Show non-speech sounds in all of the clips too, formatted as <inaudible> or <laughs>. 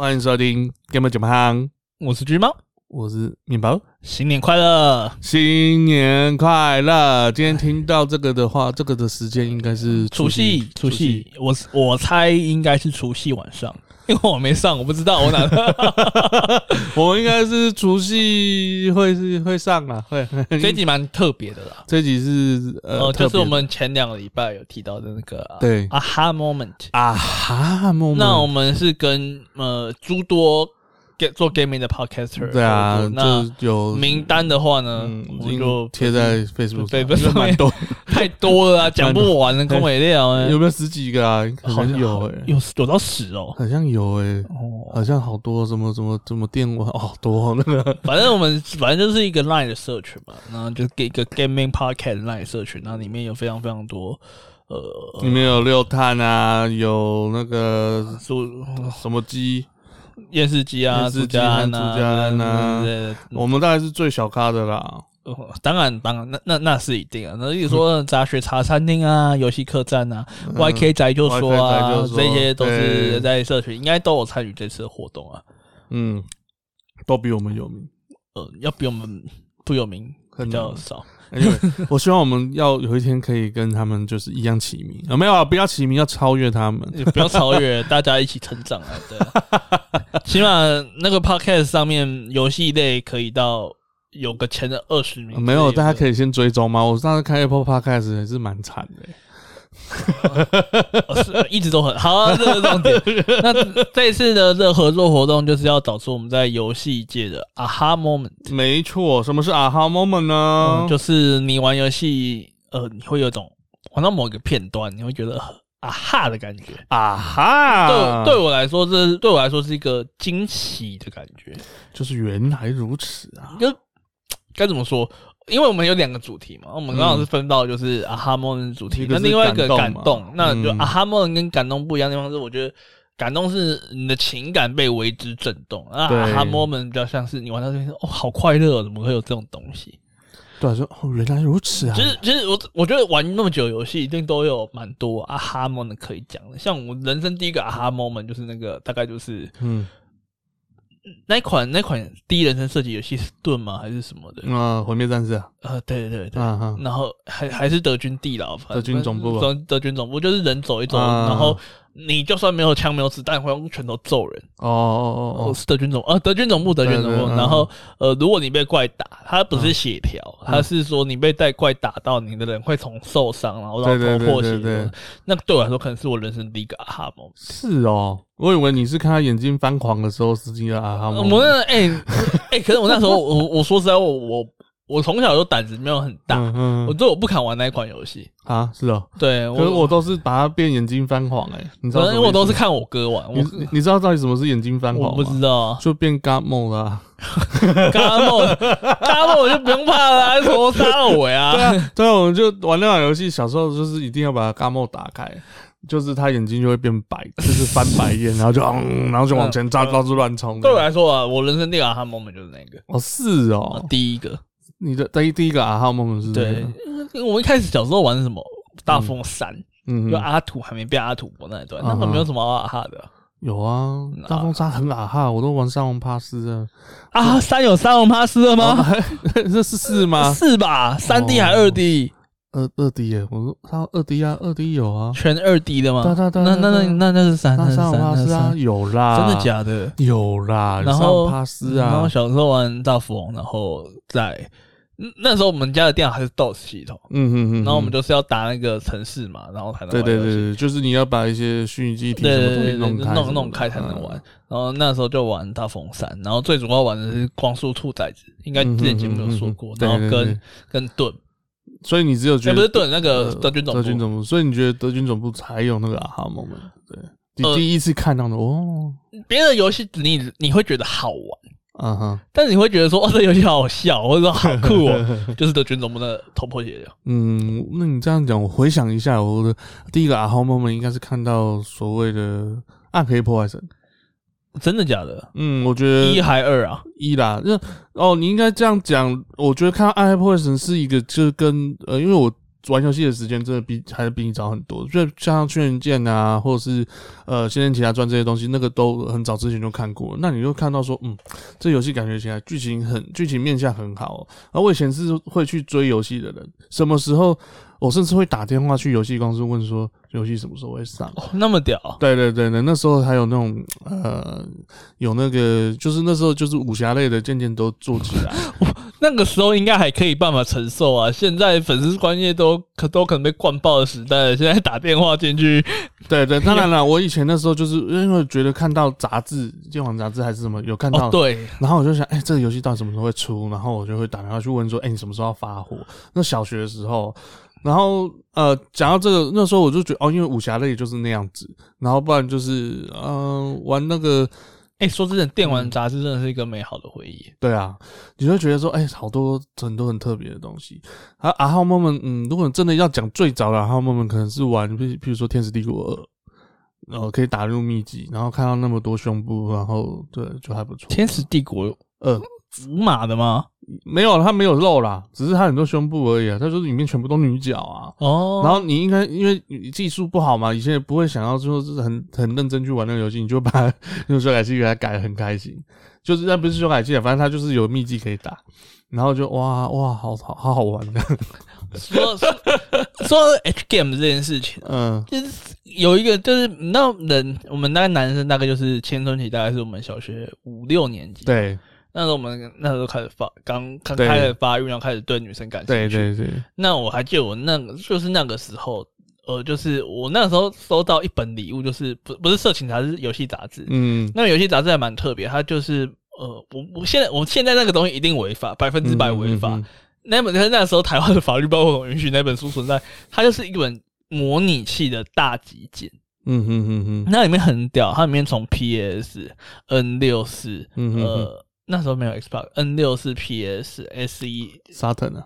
欢迎收听 Game 九行，我是橘猫，我是面包。新年快乐！新年快乐！今天听到这个的话，这个的时间应该是除夕，除夕，我我猜应该是除夕晚上，<laughs> 因为我没上，我不知道我哪。<laughs> 我应该是除夕会是会上啊，会。<laughs> 这集蛮特别的啦，这集是呃，就是我们前两个礼拜有提到的那个对啊哈 moment 啊哈 moment，那我们是跟呃诸多。做 gaming 的 podcaster，对啊，那有名单的话呢，我们就贴在 Facebook，上蛮多，<laughs> 太多了，<laughs> 讲不完的空尾料，有没有十几个啊？好像有诶，有有到十哦，好像有诶，好像好多，什么什么什么电玩，哦，多那个，<laughs> 反正我们反正就是一个 line 的社群嘛，然后就给一个 gaming podcast line 社群，然后里面有非常非常多，呃，里面有六碳啊，有那个什什么机。验视机啊，朱家安啊，我们大概是最小咖的啦。当然，当然，那那那是一定啊。那比如说杂学茶餐厅啊，<laughs> 游戏客栈啊，YK 宅就说啊，这些都是在社群，应该都有参与这次的活动啊。嗯，都比我们有名。呃，要比我们不有名比较少。因为 <laughs> 我希望我们要有一天可以跟他们就是一样齐名啊，没有啊，不要齐名，要超越他们，<laughs> 也不要超越，大家一起成长啊，对，起码那个 podcast 上面游戏类可以到有个前的二十名，没有，大家可以先追踪吗？我上次看 Apple Podcast 也是蛮惨的。<laughs> 是一直都很好，啊这个重点。<laughs> 那这一次的这合作活动就是要找出我们在游戏界的啊哈 moment。没错，什么是啊哈 moment 呢？就是你玩游戏，呃，你会有一种玩到某一个片段，你会觉得啊哈的感觉。啊哈，对对我来说，这对我来说是一个惊喜的感觉。就是原来如此啊！就该怎么说？因为我们有两个主题嘛，我们刚好是分到就是啊哈 moment 主题，那另外一个感动，那就啊哈 moment 跟感动不一样的地方是，我觉得感动是你的情感被为之震动，啊哈 moment 比较像是你玩到这边哦好快乐，哦怎么会有这种东西？对，啊说哦原来如此啊！其实其实我我觉得玩那么久游戏，一定都有蛮多啊哈 moment 可以讲的，像我人生第一个啊哈 moment 就是那个大概就是嗯。那款那款第一人称射击游戏是盾吗？还是什么的？啊，毁灭战士啊！呃，对对对对，然后还还是德军地牢，德军总部，德军总部就是人走一走，然后。你就算没有枪没有子弹，会用拳头揍人。哦哦哦哦，是德军总，呃，德军总部，德军总部。然后，呃，如果你被怪打，他不是血条，他是说你被带怪打到，你的人会从受伤，然后到头破血。那对我来说，可能是我人生第一个啊哈梦。是哦，我以为你是看他眼睛翻狂的时候是第一个啊哈梦。我那哎哎，可是我那时候，我我说实在，我我。我从小就胆子没有很大嗯，我都我不敢玩那一款游戏。啊，是哦，对，可是我都是把它变眼睛翻黄哎，你知道？因为我都是看我哥玩，你你知道到底什么是眼睛翻黄我不知道，就变 God mode 啦，God mode，God mode 我就不用怕了，从头杀到尾啊。对啊，对啊，我们就玩那款游戏，小时候就是一定要把 God mode 打开，就是他眼睛就会变白，就是翻白眼，<laughs> 然后就嗯，然后就往前扎，到处乱冲。对我来说啊，我人生第一个 moment 就是那个，哦，是哦，第一个。你的第一第一个啊哈 moment 是？对，我一开始小时候玩什么大风山，嗯，就阿土还没变阿土伯那一段，那没有什么啊哈的。有啊，大风山很啊哈，我都玩三王帕斯啊。啊，三有三王帕斯了吗？<laughs> 这是四吗？四吧，三 D 还二 D？二二 D 耶，我说他二 D 啊，二 D 有啊，全二 D 的吗？对对对，那那那那那是三三龙帕斯啊，有啦，真的假的？有啦，然后帕斯啊，然后小时候玩大富翁，然后在。那时候我们家的电脑还是 DOS 系统，嗯嗯嗯，然后我们就是要打那个城市嘛，然后才能对对对，就是你要把一些虚拟机体什么东西弄开，弄弄开才能玩。然后那时候就玩大风扇，然后最主要玩的是光速兔崽子，应该之前节目有说过，然后跟跟盾。所以你只有觉得不是盾那个德军总部，德军总部，所以你觉得德军总部才有那个啊哈 moment？对，你第一次看到的哦，别的游戏你你会觉得好玩。嗯哼，但是你会觉得说，哦，这游戏好笑，或者说好酷哦，<laughs> 就是德军总部的头破血流。嗯，那你这样讲，我回想一下，我的第一个啊哈 moment 应该是看到所谓的暗黑破坏神，真的假的？嗯，我觉得一还二啊，一啦。那哦，你应该这样讲，我觉得看到暗黑破坏神是一个，就是跟呃，因为我玩游戏的时间真的比还是比你早很多。就像《轩辕剑》啊，或者是呃《仙剑奇侠传》这些东西，那个都很早之前就看过。那你就看到说，嗯，这游戏感觉起来剧情很剧情面相很好。而我以前是会去追游戏的人，什么时候？我甚至会打电话去游戏公司问说，游戏什么时候会上？哦，那么屌！对对对对，那时候还有那种呃，有那个，就是那时候就是武侠类的，渐渐都做起来。<laughs> 那个时候应该还可以办法承受啊，现在粉丝关业都可都可能被灌爆的时代，现在打电话进去，对对，当然了，我以前那时候就是因为觉得看到杂志，剑网杂志还是什么有看到，对，然后我就想，哎，这个游戏到底什么时候会出？然后我就会打电话去问说，哎，你什么时候要发货？那小学的时候。然后呃，讲到这个，那时候我就觉得哦，因为武侠类就是那样子，然后不然就是嗯，玩那个，哎，说真的，电玩杂志真的是一个美好的回忆。对啊，你会觉得说，哎，好多很多很特别的东西。啊，阿浩 moment，嗯，如果真的要讲最早的阿浩 moment，可能是玩，譬譬如说《天使帝国二》，然后可以打入秘籍，然后看到那么多胸部，然后对，就还不错。《天使帝国二》五马的吗？没有，他没有肉啦，只是他很多胸部而已啊。他说里面全部都女角啊。哦。然后你应该因为技术不好嘛，以前也不会想要说是很很认真去玩那个游戏，你就把用修改器给他改的很开心。就是那不是修改器啊，反正他就是有秘籍可以打，然后就哇哇，好好好好玩的。说说 <laughs> H game 这件事情，嗯，就是有一个就是那人，我们那个男生大概就是青春期，大概是我们小学五六年级。对。那时候我们那时候开始发，刚刚开始发育，然后开始对女生感兴趣。对对对。那我还记得我那个就是那个时候，呃，就是我那时候收到一本礼物，就是不不是色情杂志，是游戏杂志。嗯。那游戏杂志还蛮特别，它就是呃，我我现在我现在那个东西一定违法，百分之百违法。那本那时候台湾的法律包括允许那本书存在，它就是一本模拟器的大集简。嗯哼哼哼。那里面很屌，它里面从 PS、N 六四，呃。那时候没有 Xbox N 六是 PS S E Saturn 啊，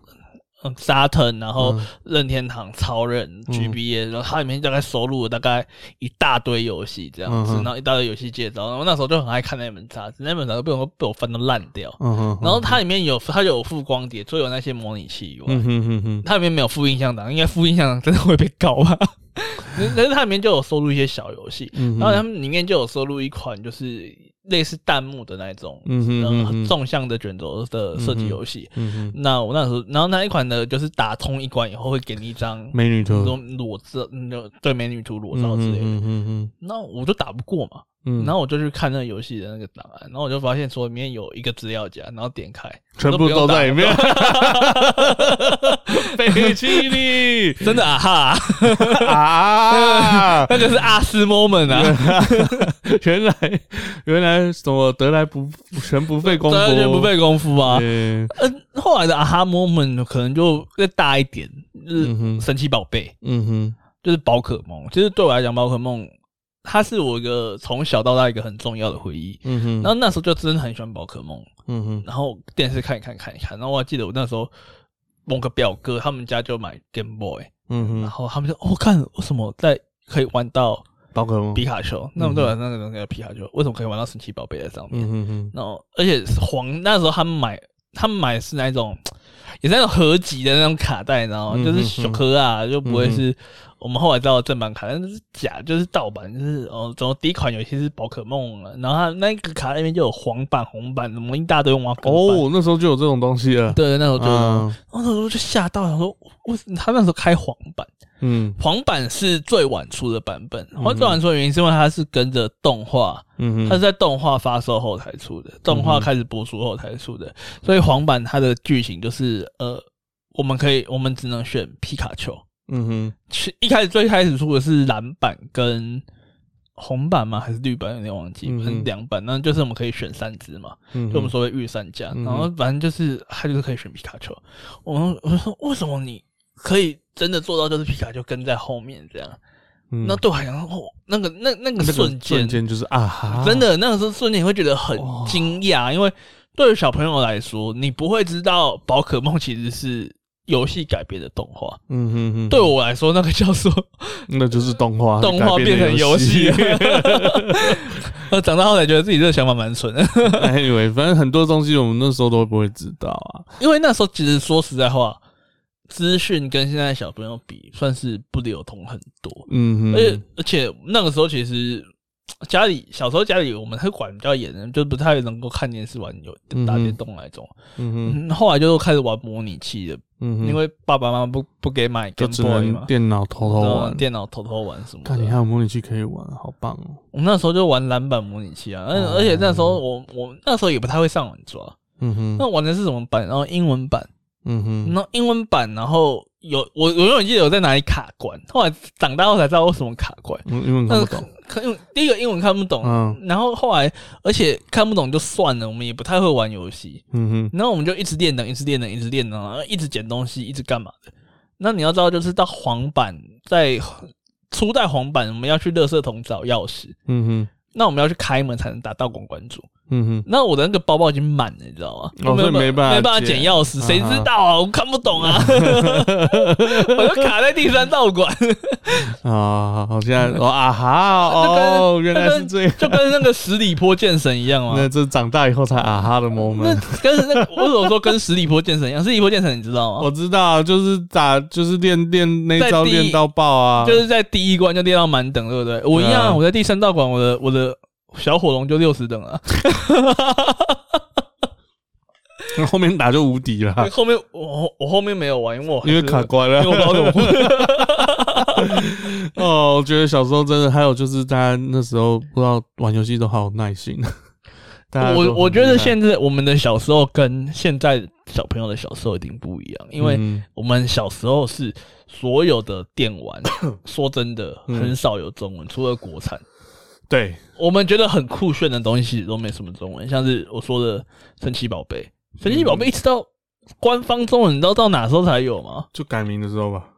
嗯，Saturn，然后任天堂超人 GBA，然后它里面大概收录了大概一大堆游戏这样子，然后一大堆游戏介绍，然后那时候就很爱看那本杂志，那本杂志被我被我翻的烂掉，嗯然后它里面有它有附光碟，除了有那些模拟器以外，它里面没有附印象档，应该附印象档真的会被告吧？<laughs> 但是它里面就有收录一些小游戏，然后他们里面就有收录一款就是。类似弹幕的那种，嗯哼，纵向的卷轴的设计游戏。嗯哼，那我那时候，然后那一款呢，就是打通一关以后会给你一张美女图，裸照，嗯对美女图裸照之类的。嗯哼哼，那我就打不过嘛。嗯，然后我就去看那个游戏的那个档案，然后我就发现说里面有一个资料夹，然后点开，全部都在里面。<laughs> 飞起你，真的啊？哈 <laughs> 啊，那个是阿斯 moment 啊，<laughs> 原来原来什么得来不全不费功夫，全不费功夫啊。嗯，后来的啊哈 moment 可能就再大一点，就是神奇宝贝，嗯哼，就是宝可梦。其实对我来讲，宝可梦。它是我一个从小到大一个很重要的回忆，嗯哼，然后那时候就真的很喜欢宝可梦，嗯哼，然后电视看一看看一看，然后我还记得我那时候某个表哥他们家就买 Game Boy，嗯哼，然后他们就哦看为什么在可以玩到宝可梦？皮卡丘，那么对玩那个东西叫皮卡丘，为什么可以玩到神奇宝贝在上面？嗯哼哼，然后而且黄那时候他们买他们买是那种也是那种合集的那种卡带，你知道吗就是小盒啊，就不会是。我们后来知道正版卡，但是假，就是盗版，就是哦，怎么第一款游戏是宝可梦了，然后它那个卡那边就有黄版、红版，怎么一大堆哇。哦，那时候就有这种东西了。对，那时候就，那时候就吓到，想说，为他那时候开黄版，嗯，黄版是最晚出的版本。最晚出的原因是因为它是跟着动画，嗯，它是在动画发售后才出的，动画开始播出后才出的，所以黄版它的剧情就是，呃，我们可以，我们只能选皮卡丘。嗯哼，其一开始最开始出的是蓝版跟红版吗？还是绿版？有点忘记，两版。那就是我们可以选三只嘛，就我们所谓御三家。然后反正就是他就是可以选皮卡丘。我们我说为什么你可以真的做到就是皮卡丘跟在后面这样？那对我来讲，哦，那个那那个瞬间瞬间就是啊哈，真的那个时候瞬间你会觉得很惊讶，因为对于小朋友来说，你不会知道宝可梦其实是。游戏改编的动画，嗯哼哼，对我来说，那个叫做 <laughs> 那就是动画，动画变成游戏。我 <laughs> 长大后才觉得自己这个想法蛮蠢的。<laughs> Anyway，反正很多东西我们那时候都不会知道啊，因为那时候其实说实在话，资讯跟现在小朋友比，算是不流通很多。嗯哼，而且而且那个时候其实家里小时候家里我们会管比较严的，就不太能够看电视、玩游打电动那种。嗯哼，后来就开始玩模拟器的。嗯哼，因为爸爸妈妈不不给买，就只能电脑偷偷玩，电脑偷偷玩什么？看你还有模拟器可以玩，好棒哦！我们那时候就玩篮板模拟器啊，而而且那时候我我那时候也不太会上网抓。嗯哼，那玩的是什么版？然后英文版。嗯哼，那英文版，然后有我我永远记得有在哪里卡关，后来长大后才知道为什么卡关。英文看不懂，看用第一个英文看不懂，嗯，然后后来而且看不懂就算了，我们也不太会玩游戏，嗯哼，然后我们就一直练等，一直练等，一直练等，然后一直捡东西，一直干嘛的。那你要知道，就是到黄版，在初代黄版，我们要去垃圾桶找钥匙，嗯哼，那我们要去开门才能打道馆关主。嗯哼，那我的那个包包已经满了，你知道吗？我没没办法，没办法捡钥匙，谁知道啊？我看不懂啊，<laughs> 我就卡在第三道馆啊！<laughs> 我现在哦啊哈哦，原来是这样，就跟那个十里坡剑神一样嘛？那这长大以后才啊哈的 moment。跟那为什么说跟十里坡剑神一样？十里坡剑神你知道吗？我知道，就是打就是练练那招练到爆啊，就是在第一关就练到满等，对不对？我一样，我在第三道馆，我的我的。小火龙就六十等了，那 <laughs> 后面打就无敌了。后面我我后面没有玩，因为我因为卡关了。我不好怎么玩 <laughs> 哦，我觉得小时候真的，还有就是大家那时候不知道玩游戏都好有耐心。<laughs> 我我觉得现在我们的小时候跟现在小朋友的小时候一定不一样，因为我们小时候是所有的电玩，<coughs> <coughs> 说真的很少有中文，除了国产。对我们觉得很酷炫的东西都没什么中文，像是我说的神奇宝贝，神奇宝贝一直到官方中文，你知道到哪时候才有吗？就改名的时候吧。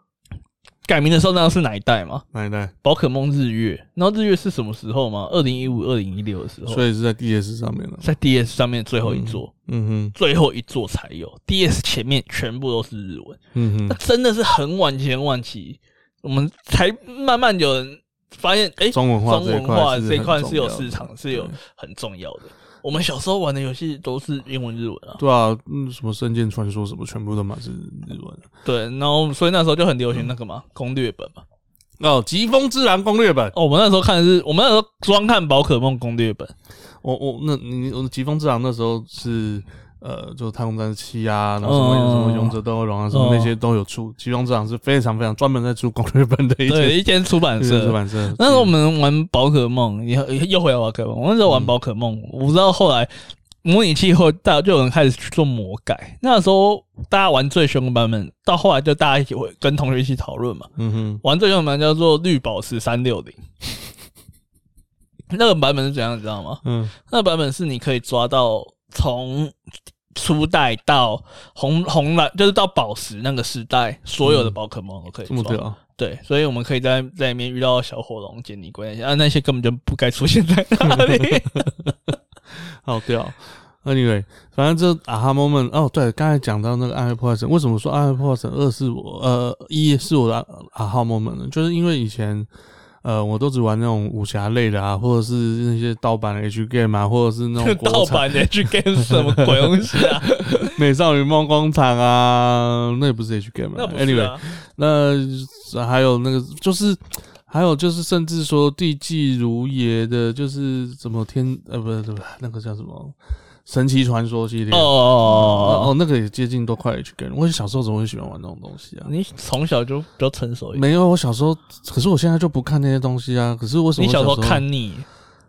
改名的时候那是哪一代吗？哪一代？宝可梦日月，然后日月是什么时候吗？二零一五、二零一六的时候。所以是在 DS 上面了，在 DS 上面最后一座，嗯哼，最后一座才有。DS 前面全部都是日文，嗯哼，那真的是很晚期、很晚期，我们才慢慢有人。发现哎，中文化这一块是有市场，是有很重要的。我们小时候玩的游戏都是英文日文啊。对啊，嗯，什么《圣剑传说》什么，全部都满是日文。对，然后所以那时候就很流行那个嘛攻略本嘛。哦，疾风之狼攻略本。哦，我们那时候看的是，我们那时候专看宝可梦攻略本。我我那你我疾风之狼那时候是。呃，就太空战士七啊，然后什么什么勇者斗恶龙啊，什么那些都有出。其中这场是非常非常专门在出攻略本的一间一间出版社。出版社。那时候我们玩宝可梦，又又回来宝可梦。我那时候玩宝可梦，我不知道后来模拟器后，大家就有人开始去做魔改。那时候大家玩最凶的版本，到后来就大家一起会跟同学一起讨论嘛。嗯哼，玩最凶的版本叫做绿宝石三六零。<laughs> 那个版本是怎样，你知道吗？嗯，那个版本是你可以抓到从。初代到红红蓝，就是到宝石那个时代，所有的宝可梦都可以抓。对，所以我们可以在在里面遇到小火龙、杰尼龟那些，啊，那些根本就不该出现在那里。<laughs> 好屌！Anyway，反正这啊哈 moment 哦，对，刚才讲到那个暗黑破坏神，为什么说暗黑破坏神二是我呃一是我的啊哈 moment 呢？就是因为以前。呃，我都只玩那种武侠类的啊，或者是那些盗版的 H game 啊，或者是那种 <laughs> 盗版的 H game 什么鬼东西啊？<laughs> 美少女梦工厂啊，那也不是 H game 啊。Anyway，那还有那个就是，还有就是，甚至说地纪如也的，就是什么天呃，不是不是那个叫什么？神奇传说系列哦哦哦哦，那个也接近都快 H game。我小时候怎么会喜欢玩那种东西啊？你从小就比较成熟一点。没有，我小时候，可是我现在就不看那些东西啊。可是为什么？你小时候看腻？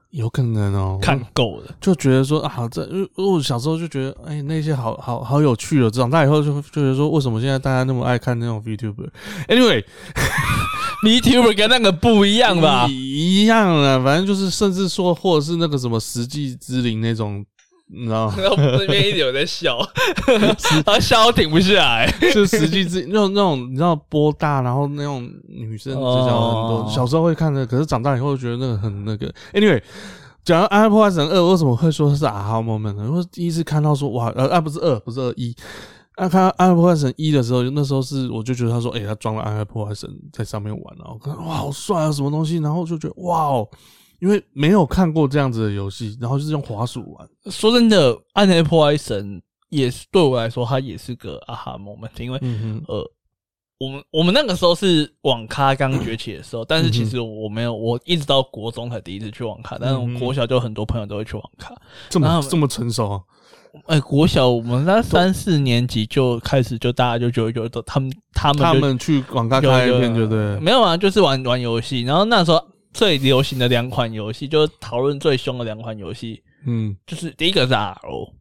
有可能哦，看够了，就觉得说啊，这我小时候就觉得，哎，那些好好好有趣哦。长大以后就就觉得说，为什么现在大家那么爱看那种 VTuber？Anyway，VTuber 跟那个不一样吧？一样啊，反正就是甚至说，或者是那个什么实际之灵那种。你知道，然 <laughs> 后那边一直有在笑，<laughs> 他笑停不下来。就实际是那种那种，你知道波大，然后那种女生，就叫很多。小时候会看的，可是长大以后觉得那个很那个。Anyway，讲到《暗黑破坏神二》，为什么会说是啊哈 moment 呢？因为第一次看到说哇，呃啊不是二，不是二一。啊，看《暗黑破坏神一》的时候，那时候是我就觉得他说，哎，他装了《暗黑破坏神》在上面玩，然后看哇，好帅啊，什么东西，然后就觉得哇哦。因为没有看过这样子的游戏，然后就是用滑鼠玩。说真的，《暗黑破坏神》也是对我来说，它也是个啊哈 moment。因为呃，我们我们那个时候是网咖刚崛起的时候，但是其实我没有，我一直到国中才第一次去网咖，但是我国小就很多朋友都会去网咖，这么这么成熟。啊哎，国小我们那三四年级就开始，就大家就就就都他们他们他们去网咖开片，对不对？没有啊，就是玩玩游戏。然后那时候最流行的两款游戏，就是讨论最凶的两款游戏，嗯，就是第一个是 RO，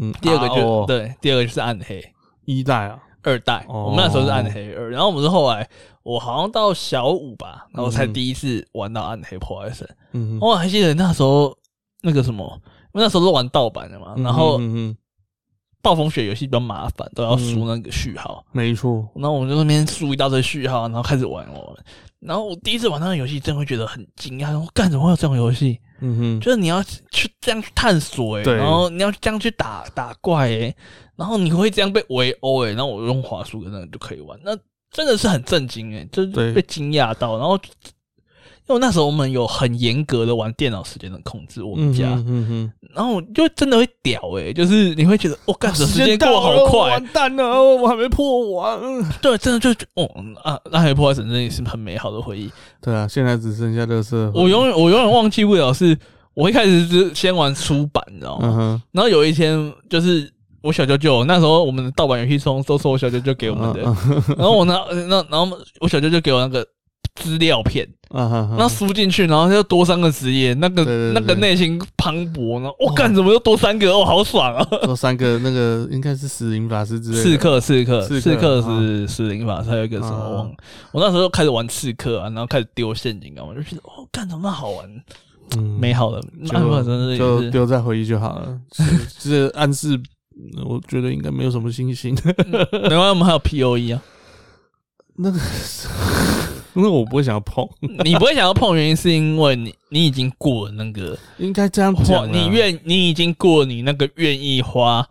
嗯，第二个就对，第二个就是暗黑。一代啊。二代，我们那时候是暗黑二，然后我们是后来，我好像到小五吧，然后才第一次玩到暗黑破坏神。嗯，我还记得那时候那个什么，因为那时候是玩盗版的嘛，然后暴风雪游戏比较麻烦，都要输那个序号。没错，然后我们就那边输一大堆序号，然后开始玩玩。然后我第一次玩那个游戏，真会觉得很惊讶，我干怎么会有这种游戏？嗯哼，就是你要去这样去探索哎，然后你要这样去打打怪哎，然后你会这样被围殴哎，然后我用滑鼠跟那个就可以玩，那真的是很震惊哎，就被惊讶到，然后。因为那时候我们有很严格的玩电脑时间的控制，我们家，然后就真的会屌哎，就是你会觉得哦，干时间过好快，完蛋了，我还没破完。对，真的就哦啊，那还破完，真的也是很美好的回忆。对啊，现在只剩下乐色。我永远我永远忘记不了，是我一开始是先玩出版，你知道吗？然后有一天就是我小舅舅那时候我们的盗版游戏从都是我小舅舅给我们的，然后我拿那然后我小舅舅给我那个。资料片，那输进去，然后又多三个职业，那个那个内心磅礴呢？我干怎么又多三个？哦，好爽啊！多三个，那个应该是死灵法师之类的。刺客，刺客，刺客是死灵法师，还有一个什么忘？我那时候开始玩刺客啊，然后开始丢陷阱啊，我就觉得哦，干怎么好玩？嗯，美好的，那真是就丢在回忆就好了。<laughs> 是暗示，我觉得应该没有什么信心。另外，我们还有 P O E 啊，<laughs> 那个。<laughs> 因为我不会想要碰，<laughs> 你不会想要碰，原因是因为你你已经过了那个，应该这样讲，你愿你已经过你那个愿意花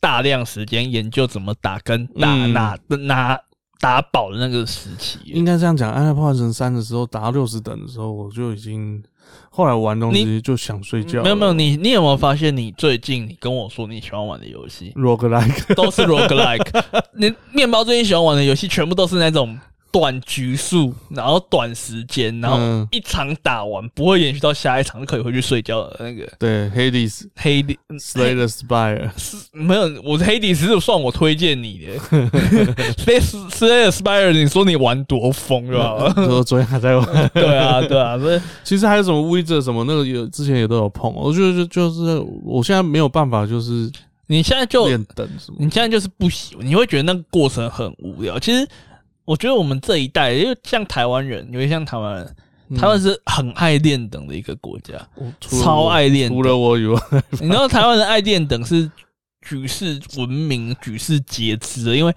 大量时间研究怎么打跟打拿拿打宝的那个时期。应该这样讲，《暗黑破坏神三》的时候打到六十等的时候，我就已经后来玩东西就想睡觉。没有没有，你你有没有发现，你最近你跟我说你喜欢玩的游戏，roguelike 都是 roguelike，你面包最近喜欢玩的游戏全部都是那种。短局数，然后短时间，然后一场打完不会延续到下一场就可以回去睡觉的那个。对，黑帝斯，黑帝，Slay the Spire，是没有，我 Hades 是，算我推荐你的。Slay <laughs> Slay the Spire，你说你玩多疯是吧？我 <laughs> 昨天还在玩。对啊，对啊，所以其实还有什么 Wizard 什么那个有之前也都有碰，我觉得就就是我现在没有办法，就是你现在就你现在就是不喜，你会觉得那个过程很无聊。其实。我觉得我们这一代，因为像台湾人，因为像台湾人，台湾是很爱练等的一个国家，超爱练。除了我以外，<laughs> 你知道台湾人爱练等是举世闻名、举世皆知的，因为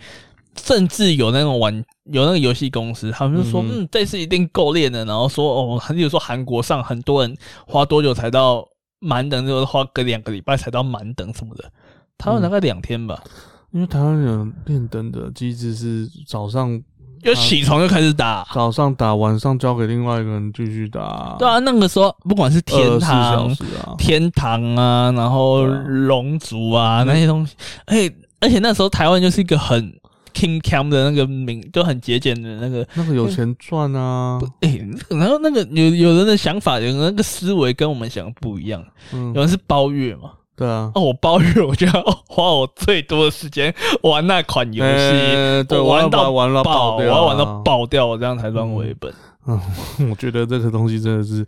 甚至有那种玩有那个游戏公司，他们就说，嗯，这次一定够练的，然后说，哦，比如说韩国上很多人花多久才到满等，就是花个两个礼拜才到满等什么的，台湾大概两天吧。因为台湾人练灯的机制是早上。就起床就开始打，早上打，晚上交给另外一个人继续打。对啊，那个时候不管是天堂、天堂啊，然后龙族啊那些东西，而且而且那时候台湾就是一个很 king cam 的那个名，就很节俭的那个，那个有钱赚啊。哎，然后那个有有人的想法，有那个思维跟我们想的不一样，嗯有人是包月嘛。对啊，哦，我包月我就要花我最多的时间玩那款游戏，对，玩到玩到爆，我要玩到爆掉，我这样才算回本。嗯，<laughs> 我觉得这个东西真的是，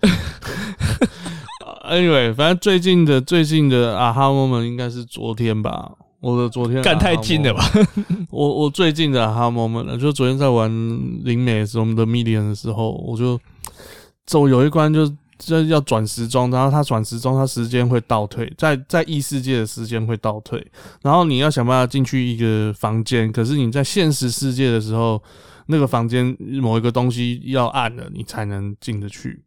<laughs> Anyway，反正最近的最近的啊哈 moment 应该是昨天吧，我的昨天干太近了吧？我我最近的啊哈 moment 就昨天在玩灵美时我们的 Medium 的时候，我就走有一关就。这要转时钟，然后它转时钟，它时间会倒退，在在异世界的时间会倒退，然后你要想办法进去一个房间，可是你在现实世界的时候，那个房间某一个东西要按了，你才能进得去。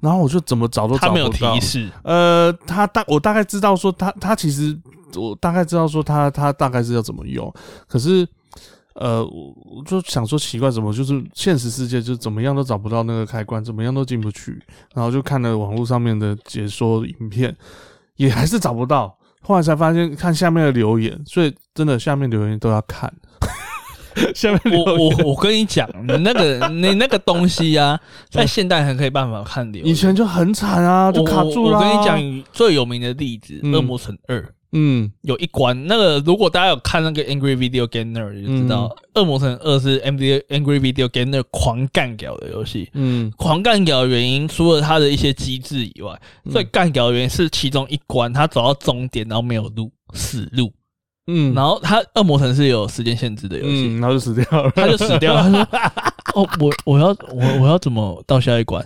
然后我就怎么找都找不到。他没有提示。呃，他大我大概知道说他他其实我大概知道说他他大概是要怎么用，可是。呃，我就想说奇怪，怎么就是现实世界就怎么样都找不到那个开关，怎么样都进不去，然后就看了网络上面的解说影片，也还是找不到。后来才发现看下面的留言，所以真的下面留言都要看。下面我我我跟你讲，你那个你那个东西呀，在现代还可以办法看的。以前就很惨啊，就卡住了。我跟你讲最有名的例子，《恶魔城二》。嗯，有一关那个，如果大家有看那个 Angry Video Gamer 就知道，《恶魔城二》是 Angry Angry Video Gamer 狂干掉的游戏。嗯，狂干掉的原因，除了它的一些机制以外，最干掉的原因是其中一关，他走到终点然后没有路，死路。嗯，然后他《恶魔城》是有时间限制的游戏，然后就死掉了，他就死掉了。他说：“哦，我我要我我要怎么到下一关？”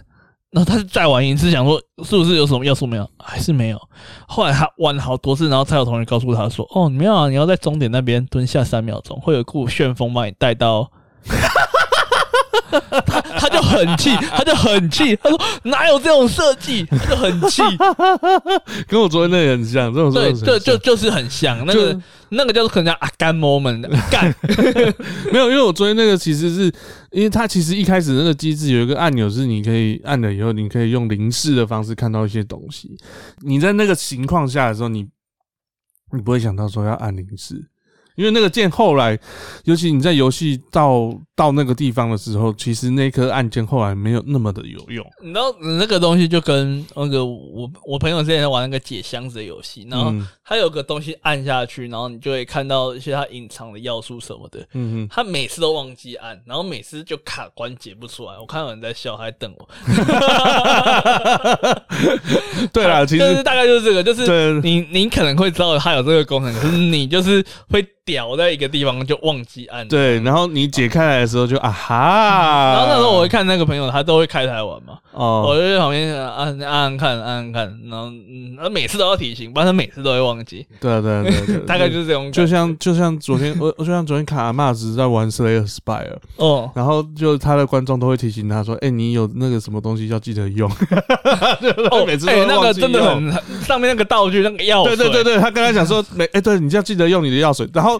然后他再玩一次，想说是不是有什么要素没有？还是没有。后来他玩了好多次，然后才有同学告诉他说：“哦，没有啊，你要在终点那边蹲下三秒钟，会有一股旋风把你带到。”他他就很气，他就很气，他说哪有这种设计？他就很气，<laughs> 跟我昨天那个很像，这种对对，就就是很像那个那个叫做可能叫啊干 moment 干，<laughs> 没有，因为我昨天那个其实是因为他其实一开始那个机制有一个按钮是你可以按了以后，你可以用凝视的方式看到一些东西。你在那个情况下的时候，你你不会想到说要按凝视。因为那个键后来，尤其你在游戏到到那个地方的时候，其实那颗按键后来没有那么的有用。你知道那个东西就跟那个我我朋友之前玩那个解箱子的游戏，然后他有个东西按下去，然后你就会看到一些他隐藏的要素什么的。嗯嗯，他每次都忘记按，然后每次就卡关解不出来。我看有人在笑，还瞪我。<laughs> 对啦，<laughs> 其实大概就是这个，就是你你可能会知道它有这个功能，可是你就是会。屌在一个地方就忘记按，对，然后你解开来的时候就啊哈，然后那时候我会看那个朋友，他都会开台玩嘛，哦，我就在旁边按按按看按按看，然后嗯，他每次都要提醒，不然他每次都会忘记。对对对对，大概就是这种，就像就像昨天我我就像昨天卡阿妈只是在玩《Slayer Spire》，哦，然后就他的观众都会提醒他说，哎，你有那个什么东西要记得用，哦，每次都那个真的很上面那个道具那个药水，对对对对，他跟他讲说，每哎，对，你就要记得用你的药水，然后。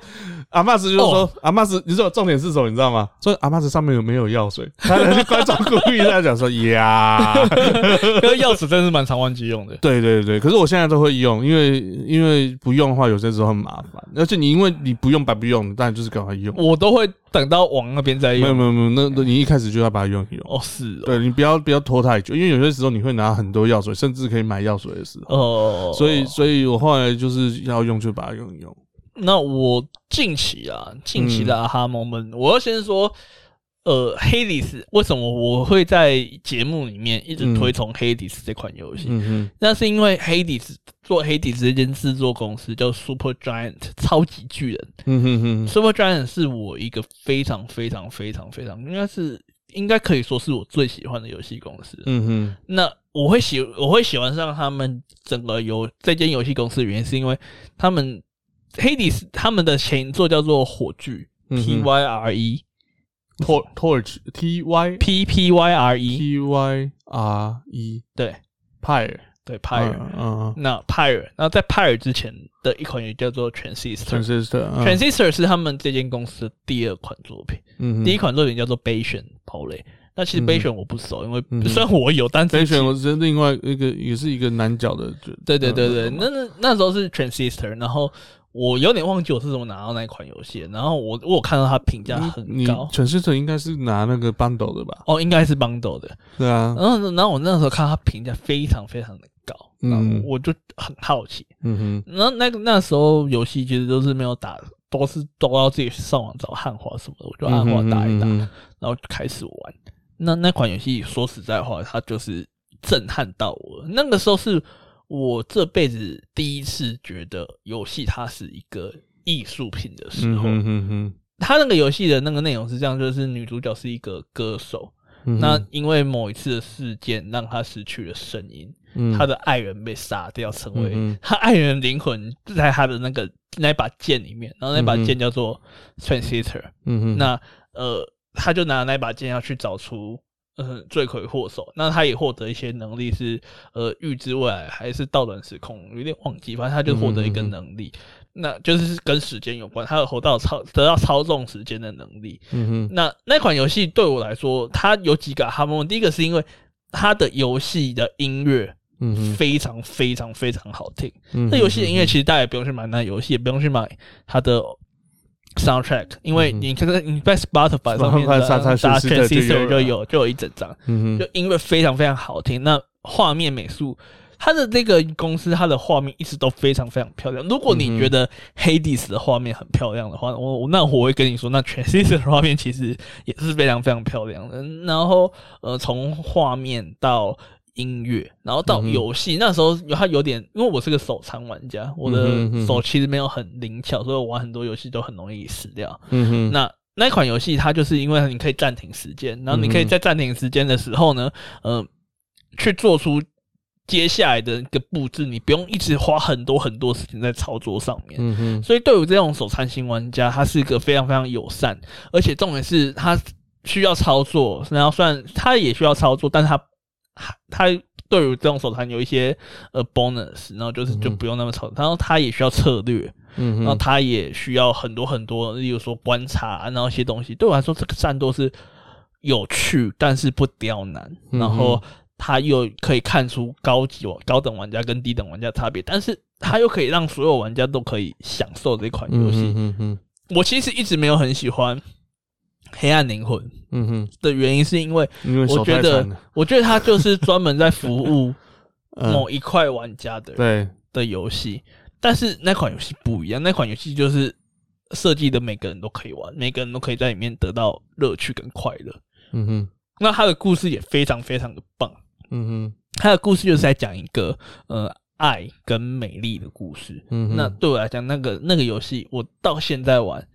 阿妈子就说：“阿妈子，你知道重点是什么？你知道吗？说阿妈子上面有没有药水？<laughs> 他观众故意在讲说呀，个药水真是蛮常忘记用的。对对对，可是我现在都会用，因为因为不用的话，有些时候很麻烦。而且你因为你不用白不用，当然就是赶快用。我都会等到往那边再用。没有没有没有，那那你一开始就要把它用一用。哦，是。对你不要不要拖太久，因为有些时候你会拿很多药水，甚至可以买药水的时候。哦。所以所以我后来就是要用就把它用一用。那我近期啊，近期的啊哈 moment，我要先说，呃，黑迪斯为什么我会在节目里面一直推崇黑迪斯这款游戏？嗯那是因为黑迪斯做黑迪斯这间制作公司叫 Super Giant 超级巨人。嗯哼哼，Super Giant 是我一个非常非常非常非常，应该是应该可以说是我最喜欢的游戏公司。嗯哼，那我会喜我会喜欢上他们整个游这间游戏公司的原因，是因为他们。黑迪斯他们的前作叫做火炬，T Y R E，Torch T Y P P Y R E T Y R E，对，Pyre，对，Pyre，嗯，那 Pyre，然后在 Pyre 之前的一款也叫做 Transistor，Transistor，Transistor 是他们这间公司的第二款作品，嗯，第一款作品叫做 Bastion 跑雷。那其实 Bastion 我不熟，因为虽然我有，但 Bastion 我是另外一个，也是一个男角的，对对对对，那那那时候是 Transistor，然后。我有点忘记我是怎么拿到那一款游戏，然后我我看到它评价很高。全世者应该是拿那个 bundle 的吧？哦，应该是 bundle 的。对啊。然后，然后我那时候看它评价非常非常的高，嗯，我就很好奇。嗯哼。然后那个那时候游戏其实都是没有打，都是都要自己上网找汉化什么的，我就汉化打一打，然后就开始玩。那那款游戏说实在话，它就是震撼到我。那个时候是。我这辈子第一次觉得游戏它是一个艺术品的时候，他那个游戏的那个内容是这样，就是女主角是一个歌手，嗯那因为某一次的事件让她失去了声音，她的爱人被杀掉，成为她爱人灵魂在她的那个那把剑里面，然后那把剑叫做 transistor，嗯那呃，她就拿那把剑要去找出。嗯，罪魁祸首，那他也获得一些能力，是呃预知未来还是倒转时空，有点忘记，反正他就获得一个能力，那就是跟时间有关，他有活到操得到操纵时间的能力。嗯哼，那那款游戏对我来说，它有几个哈蒙，第一个是因为它的游戏的音乐，嗯非常非常非常好听。那游戏的音乐其实大家也不用去买那游戏，也不用去买它的。soundtrack，因为你可能你在 Spotify 上面打打 Transistor 就有就有一整张，就音乐非常非常好听。那画面美术，它的这个公司它的画面一直都非常非常漂亮。如果你觉得 Hades 的画面很漂亮的话，我那我会跟你说，那 Transistor 的画面其实也是非常非常漂亮的。然后呃，从画面到音乐，然后到游戏，那时候有它有点，因为我是个手残玩家，我的手其实没有很灵巧，所以我玩很多游戏都很容易死掉。嗯哼，那那款游戏它就是因为你可以暂停时间，然后你可以在暂停时间的时候呢，呃，去做出接下来的一个布置，你不用一直花很多很多时间在操作上面。嗯哼，所以对于这种手残型玩家，它是一个非常非常友善，而且重点是它需要操作，然后虽然它也需要操作，但是它。他对于这种手残有一些呃 bonus，然后就是就不用那么吵，然后他也需要策略，嗯，然后他也需要很多很多，例如说观察，然后一些东西。对我来说，这个战斗是有趣，但是不刁难，然后他又可以看出高级高等玩家跟低等玩家差别，但是他又可以让所有玩家都可以享受这款游戏。嗯嗯，我其实一直没有很喜欢。黑暗灵魂，嗯哼，的原因是因为我觉得，我觉得它就是专门在服务 <laughs> 某一块玩家的对的游戏，但是那款游戏不一样，那款游戏就是设计的每个人都可以玩，每个人都可以在里面得到乐趣跟快乐，嗯哼。那他的故事也非常非常的棒，嗯哼。他的故事就是在讲一个呃爱跟美丽的故事，嗯哼。那对我来讲，那个那个游戏我到现在玩。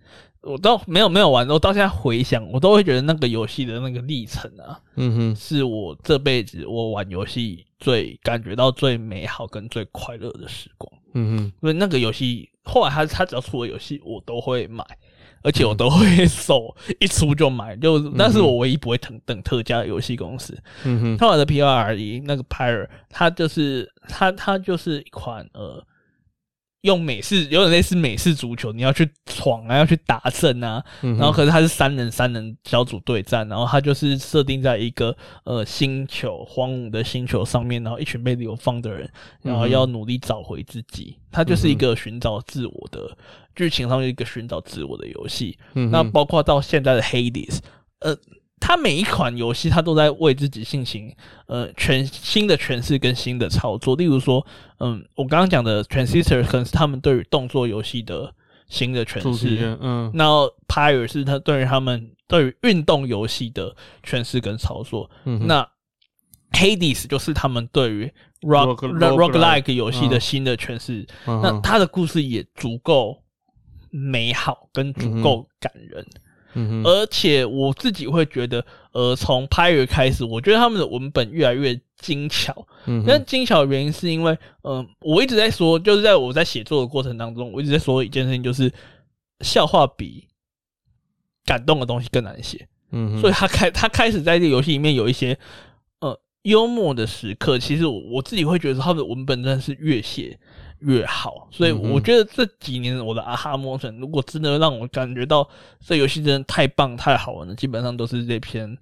我到没有没有玩，我到现在回想，我都会觉得那个游戏的那个历程啊，嗯哼，是我这辈子我玩游戏最感觉到最美好跟最快乐的时光，嗯哼，因为那个游戏后来他他只要出了游戏，我都会买，而且我都会 <laughs> 手一出就买，就那是我唯一不会等等特价的游戏公司，嗯哼，后来的 P R E 那个 Pyre，它就是它它就是一款呃。用美式有点类似美式足球，你要去闯啊，要去打胜啊，然后可是它是三人三人小组对战，然后它就是设定在一个呃星球荒芜的星球上面，然后一群被流放的人，然后要努力找回自己，它就是一个寻找自我的剧情上一个寻找自我的游戏。那包括到现在的 Hades，呃。他每一款游戏，他都在为自己进行呃全新的诠释跟新的操作。例如说，嗯，我刚刚讲的 Transistor 可能是他们对于动作游戏的新的诠释，嗯，然后 Pyre 是他对于他们对于运动游戏的诠释跟操作。那 Hades 就是他们对于 Rock Rock Like 游戏的新的诠释。那他的故事也足够美好，跟足够感人。嗯，而且我自己会觉得，呃，从拍月开始，我觉得他们的文本越来越精巧。嗯，那精巧的原因是因为，嗯，我一直在说，就是在我在写作的过程当中，我一直在说一件事情，就是笑话比感动的东西更难写。嗯，所以他开他开始在这个游戏里面有一些呃幽默的时刻，其实我我自己会觉得他们的文本真的是越写。越好，所以我觉得这几年我的阿哈魔神，如果真的让我感觉到这游戏真的太棒太好玩了，基本上都是这篇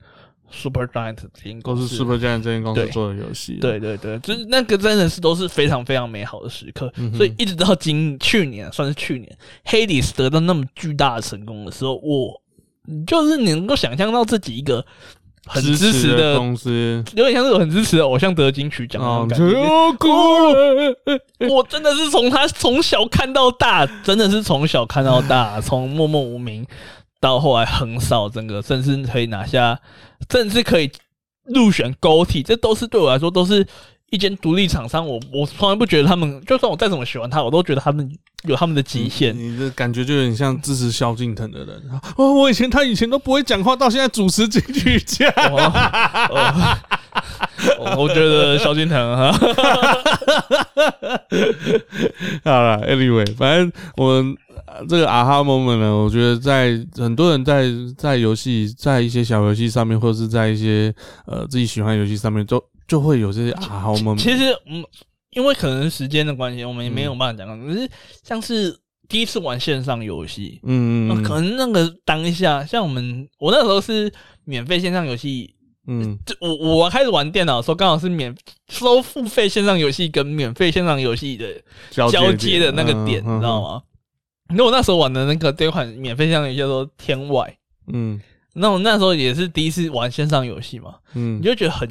Super Giant 这间公司，都是 Super Giant 这间公司做的游戏。对对对，就是那个真的是都是非常非常美好的时刻。所以一直到今去年，算是去年，Hades 得到那么巨大的成功的时候，我就是你能够想象到自己一个。很支持的公司，有点像是很支持的偶像得金曲奖那种感觉。<laughs> 我真的是从他从小看到大，真的是从小看到大，从默默无名到后来横扫整个，甚至可以拿下，甚至可以入选 GOT，这都是对我来说都是。一间独立厂商，我我从来不觉得他们，就算我再怎么喜欢他，我都觉得他们有他们的极限。你的感觉就有点像支持萧敬腾的人。哦，我以前他以前都不会讲话，到现在主持金曲奖。我觉得萧敬腾哈。<laughs> 好了，Anyway，反正我们这个啊哈 moment 呢，我觉得在很多人在在游戏，在一些小游戏上面，或者是在一些呃自己喜欢游戏上面都。就会有这些啊，我们其实嗯，因为可能时间的关系，我们也没有办法讲。可是像是第一次玩线上游戏，嗯，可能那个当下，像我们我那时候是免费线上游戏，嗯，就我我开始玩电脑的时候，刚好是免收付费线上游戏跟免费线上游戏的交接的那个点，你知道吗？那我那时候玩的那个第一款免费线上游戏叫做《天外》，嗯，那我那时候也是第一次玩线上游戏嘛，嗯，你就觉得很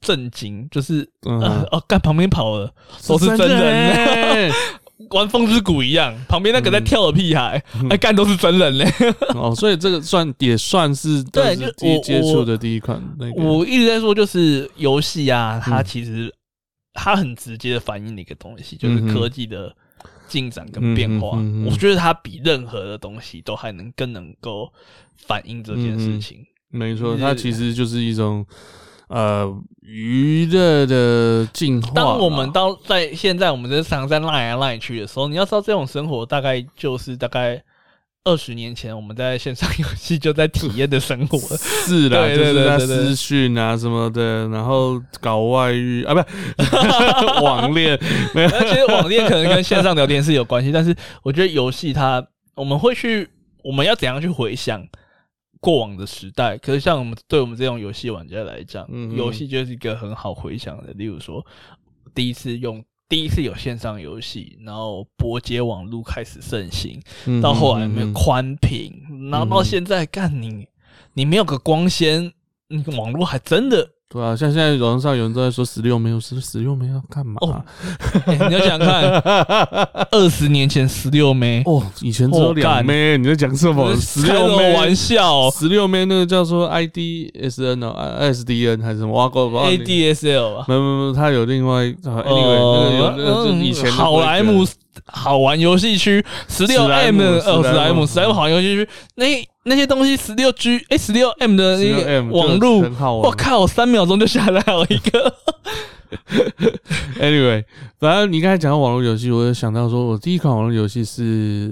震惊，就是哦，干旁边跑的都是真人，<laughs> 玩风之谷一样，旁边那个在跳的屁孩，哎，干都是真人嘞。<laughs> 哦，所以这个算也算是 <laughs> 对，就我接触的第一款。我一直在说，就是游戏啊，它其实它很直接的反映的一个东西，就是科技的。进展跟变化，我觉得它比任何的东西都还能更能够反映这件事情。没错，它其实就是一种呃娱乐的进化。当我们到在现在我们这常在赖来赖去的时候，你要知道这种生活大概就是大概。二十年前，我们在线上游戏就在体验的生活，<laughs> 是的，就是在私讯啊什么的，然后搞外遇啊，不是 <laughs> 网恋，没有。其实网恋可能跟线上聊天是有关系，但是我觉得游戏它，我们会去，我们要怎样去回想过往的时代？可是像我们对我们这种游戏玩家来讲，游戏就是一个很好回想的。例如说，第一次用。第一次有线上游戏，然后拨接网络开始盛行，到后来没有宽屏，然后到现在，干你，你没有个光纤，网络还真的。对啊，像现在网上有人都在说十六枚，十十六枚要干嘛？你要想看 <laughs> 二十年前十六枚哦，以前只有两枚。你在讲什么？十六枚玩笑，十六枚那个叫做 IDSN 哦，SDN 还是什么？挖过 ADSL 吧？没有没有，它有另外，Anyway，那个有那个以前好莱坞。好玩游戏区十六 M 的二十 M 十 M 好玩游戏区那那些东西十六 G 哎十六 M 的那个网络，我靠三秒钟就下载了一个。<laughs> Anyway，反正你刚才讲到网络游戏，我就想到说我第一款网络游戏是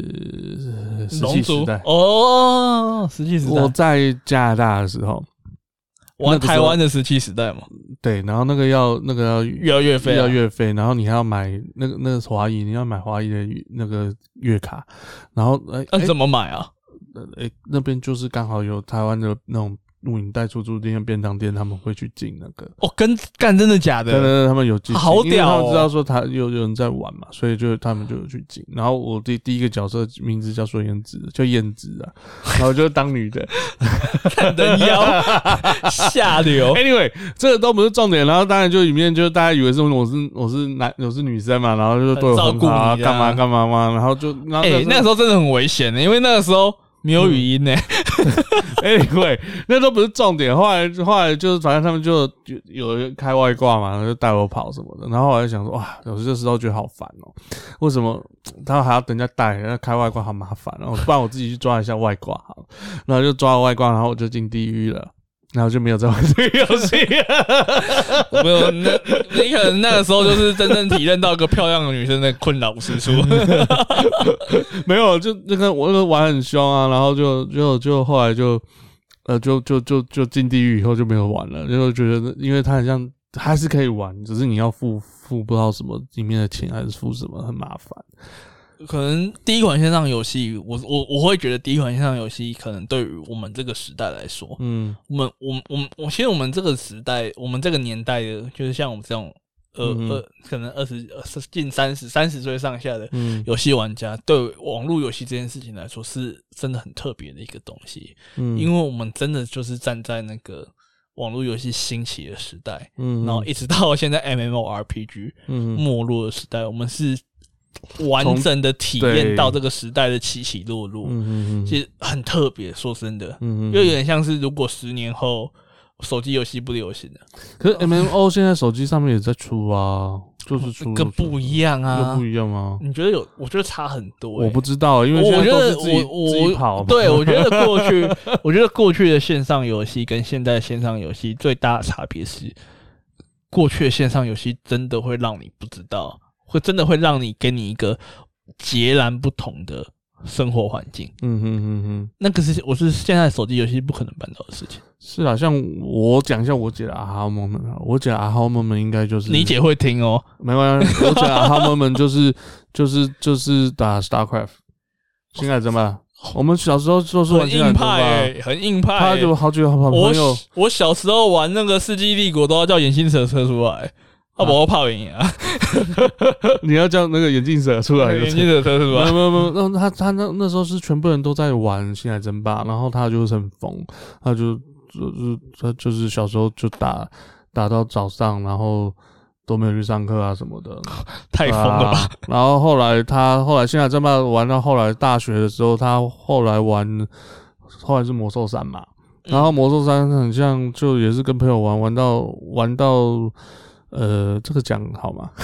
石器时代哦，石器时代。我在加拿大的时候。玩台湾的石器时代嘛，对，然后那个要那个要要月费，要月费，然后你还要买那个那个华裔，你要买华裔的那个月卡，然后哎，那怎么买啊？哎，那边就是刚好有台湾的那种。录影带出租店、便当店，他们会去进那个哦，跟干真的假的？对对对，他们有进，好屌！他们知道说他有有人在玩嘛，所以就他们就有去进。然后我第第一个角色名字叫孙燕姿，叫燕姿啊，然后就当女的，人妖下流。Anyway，这个都不是重点。然后当然就里面就大家以为是我是我是男我是女生嘛，然后就对我照顾啊干嘛干嘛嘛，然后就哎那时候真的很危险的，因为那个时候。没有语音呢，哎，<laughs> 对，那都不是重点。后来，后来就是，反正他们就有人开外挂嘛，然后就带我跑什么的。然后我就想说，哇，有这时候觉得好烦哦，为什么他还要等人家带？人家开外挂好麻烦哦，不然我自己去抓一下外挂好。然后就抓了外挂，然后我就进地狱了。然后就没有再玩这个游戏，没有那，你可能那个时候就是真正体验到一个漂亮的女生的困扰之处。<laughs> 没有，就那个我玩很凶啊，然后就就就后来就呃就就就就进地狱以后就没有玩了，因为觉得因为它好像还是可以玩，只是你要付付不知道什么里面的钱还是付什么很麻烦。可能第一款线上游戏，我我我会觉得第一款线上游戏可能对于我们这个时代来说，嗯，我们我们我我其实我们这个时代，我们这个年代的，就是像我们这种呃呃，可能二十近三十三十岁上下的游戏玩家，对网络游戏这件事情来说，是真的很特别的一个东西，嗯，因为我们真的就是站在那个网络游戏兴起的时代，嗯，然后一直到现在 M M O R P G 嗯。没落的时代，我们是。完整的体验到这个时代的起起落落，其实很特别。说真的，嗯又有点像是如果十年后手机游戏不流行了，可是 M M O 现在手机上面也在出啊，就是出个不一样啊，不一样吗？你觉得有？我觉得差很多。我不知道，因为我觉得我我跑。对，我觉得过去，<laughs> 我觉得过去的线上游戏跟现在线上游戏最大的差别是，过去的线上游戏真的会让你不知道。会真的会让你给你一个截然不同的生活环境。嗯哼哼哼，那个是我是现在手机游戏不可能办到的事情。是啊，像我讲一下我姐的阿哈 moment 啊，我姐阿哈 moment 应该就是你姐会听哦，没关系，我姐阿哈 moment 就是就是就是打 Starcraft，星海争霸。我们小时候就是玩硬派，很硬派。他就好几个好朋友。我小时候玩那个世纪帝国都要叫眼镜蛇车出来。啊，我泡影啊！<laughs> 你要叫那个眼镜蛇出来，眼镜蛇出来，没有没有，那他他那那时候是全部人都在玩星海争霸，然后他就是很疯，他就就就他就是小时候就打打到早上，然后都没有去上课啊什么的，<laughs> 太疯了吧！然后后来他后来星海争霸玩到后来大学的时候，他后来玩后来是魔兽三嘛。然后魔兽三很像，就也是跟朋友玩，玩到玩到，呃，这个讲好吗？<laughs>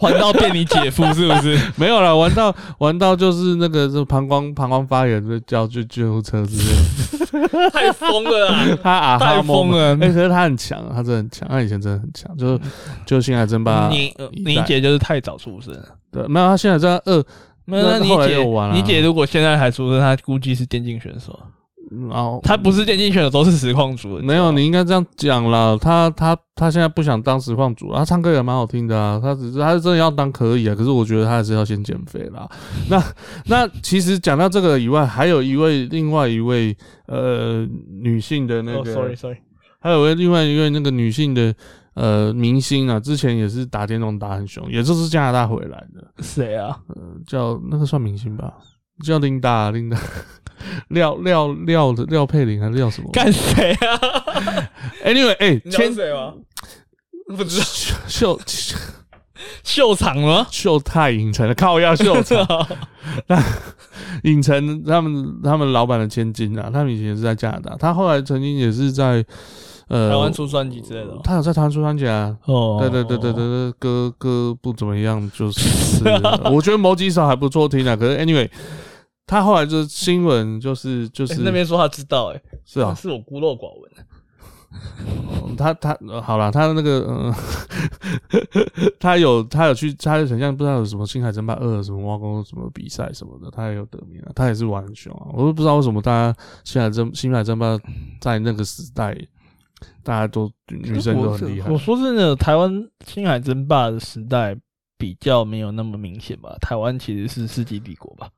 玩到变你姐夫是不是？没有了，玩到玩到就是那个，就膀胱膀胱发炎，就叫救救护车之类。太疯了，他啊，太疯了！哎，可是他很强，他真的很强，他以前真的很强，就是就星海争霸。你你姐就是太早出生，对，没有，他现在在二，那你姐你姐如果现在还出生，他估计是电竞选手。然后他不是电竞选手，都是实况主。没有，你应该这样讲啦。他他他现在不想当实况主，他唱歌也蛮好听的啊。他只是他真的要当可以啊，可是我觉得他还是要先减肥啦。<laughs> 那那其实讲到这个以外，还有一位另外一位呃女性的那个，sorry sorry，还有位另外一位那个女性的呃明星啊，之前也是打电动打很凶，也就是加拿大回来的。谁啊？呃，叫那个算明星吧，叫琳达琳达。<laughs> 廖廖廖的廖佩玲还是廖什么？干谁啊？Anyway，哎，签谁吗？不知道秀秀秀场吗？秀泰影城的靠要秀场，<laughs> 那影城他们他们老板的千金啊，他们以前是在加拿大，他后来曾经也是在呃台湾出专辑之类的，他有在台湾出专辑啊。哦，对对对对对对，歌歌不怎么样，就是我觉得某几首还不错听啊。可是 Anyway。他后来就是新闻，就是就是那边说他知道，哎，是啊，是我孤陋寡闻。他他好了，他那个嗯，他有他有去，他好像不知道有什么《星海争霸二》什么挖工什么比赛什么的，他也有得名啊，他也是玩很凶啊。我都不知道为什么大家星海争星海争霸在那个时代，大家都女生都很厉害。我说真的，台湾星海争霸的时代比较没有那么明显吧？台湾其实是世纪帝国吧？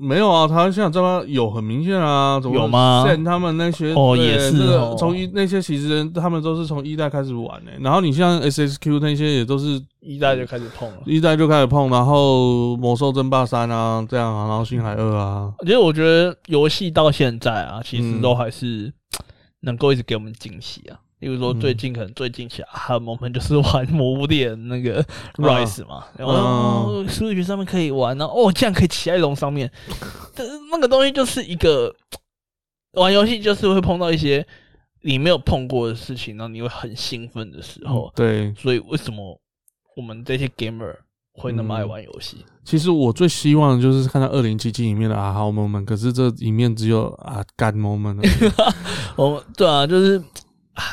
没有啊，台湾现在这边有很明显啊，有吗？他们那些哦也是从一那些其实他们都是从一代开始玩的，然后你像 S S Q 那些也都是一代就开始碰了，一代就开始碰，然后魔兽争霸三啊这样啊，然后星海二啊，其实我觉得游戏到现在啊，其实都还是能够一直给我们惊喜啊。例如说，最近可能最近起来，哈，我们就是玩《魔物猎人》那个 Rise 嘛，然后 Switch 上面可以玩，然后哦，这样可以骑在龙上面，<laughs> 那个东西就是一个玩游戏就是会碰到一些你没有碰过的事情，然后你会很兴奋的时候。对，所以为什么我们这些 Gamer 会那么爱玩游戏？其实我最希望的就是看到二零七七里面的啊好 moment，可是这里面只有啊干 moment。<laughs> 我，对啊，就是。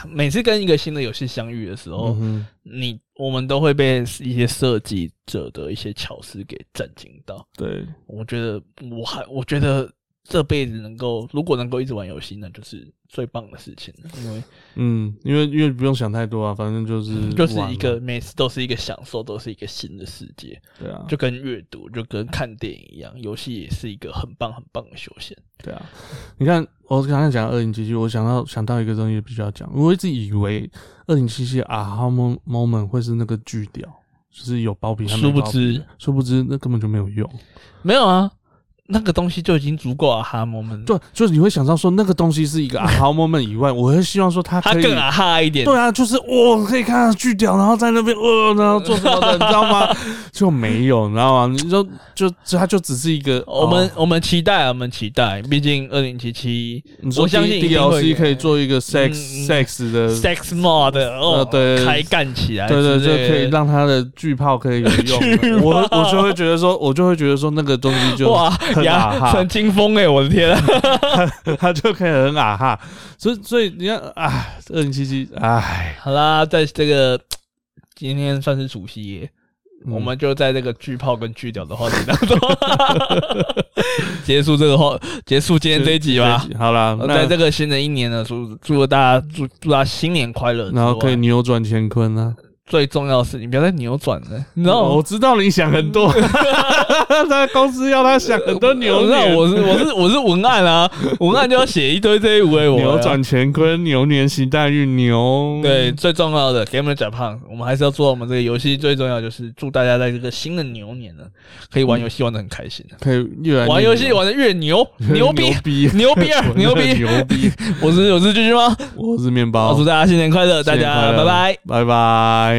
每次跟一个新的游戏相遇的时候，你我们都会被一些设计者的一些巧思给震惊到。对，我觉得我还我觉得这辈子能够如果能够一直玩游戏，那就是最棒的事情了。因为嗯，因为因为不用想太多啊，反正就是就是一个每次都是一个享受，都是一个新的世界。对啊，就跟阅读就跟看电影一样，游戏也是一个很棒很棒的休闲。对啊，你看。我刚才讲二零七七，我想到想到一个东西必须要讲。我一直以为二零七七啊哈 moment 会是那个巨屌，就是有包皮，殊不知，殊不知那根本就没有用，没有啊。那个东西就已经足够啊哈 moment，对，就是你会想到说那个东西是一个 <laughs> 啊哈 moment 以外，我会希望说它它更啊哈一点。对啊，就是哇，可以看到巨屌，然后在那边呃，然后做什么的，你知道吗？<laughs> 就没有，你知道吗？你就就它就只是一个，我们我们期待，我们期待，毕竟二零七七，我相信 DLC 可以做一个 sex sex 的 sex mod 哦，对，开干起来，对对，就可以让它的巨炮可以有用。<laughs> 我我就会觉得说，我就会觉得说那个东西就哇。呀，很惊风哎！我的天，<laughs> 他就可以很啊哈，所以所以你看，哎，二零七七，哎，好啦，在这个今天算是除夕夜，我们就在这个巨炮跟巨屌的话题当中 <laughs> 结束这个话，结束今天这一集吧。好啦，在这个新的一年呢，祝祝大家祝祝大家新年快乐，然后可以扭转乾坤啊。最重要的是，你不要再扭转了，你知道吗？我知道你想很多，<laughs> 他公司要他想很多扭转。我是我是我是文案啊，文案就要写一堆这些五 A 我扭转乾坤，牛年行大运，牛。对，最重要的给我们讲胖，我们还是要做我们这个游戏最重要就是祝大家在这个新的牛年呢，可以玩游戏玩的很开心可以越玩游戏玩的越牛牛逼牛逼啊牛逼牛逼！我是我是君君吗？我是面包。祝大家新年快乐，大家拜拜拜拜。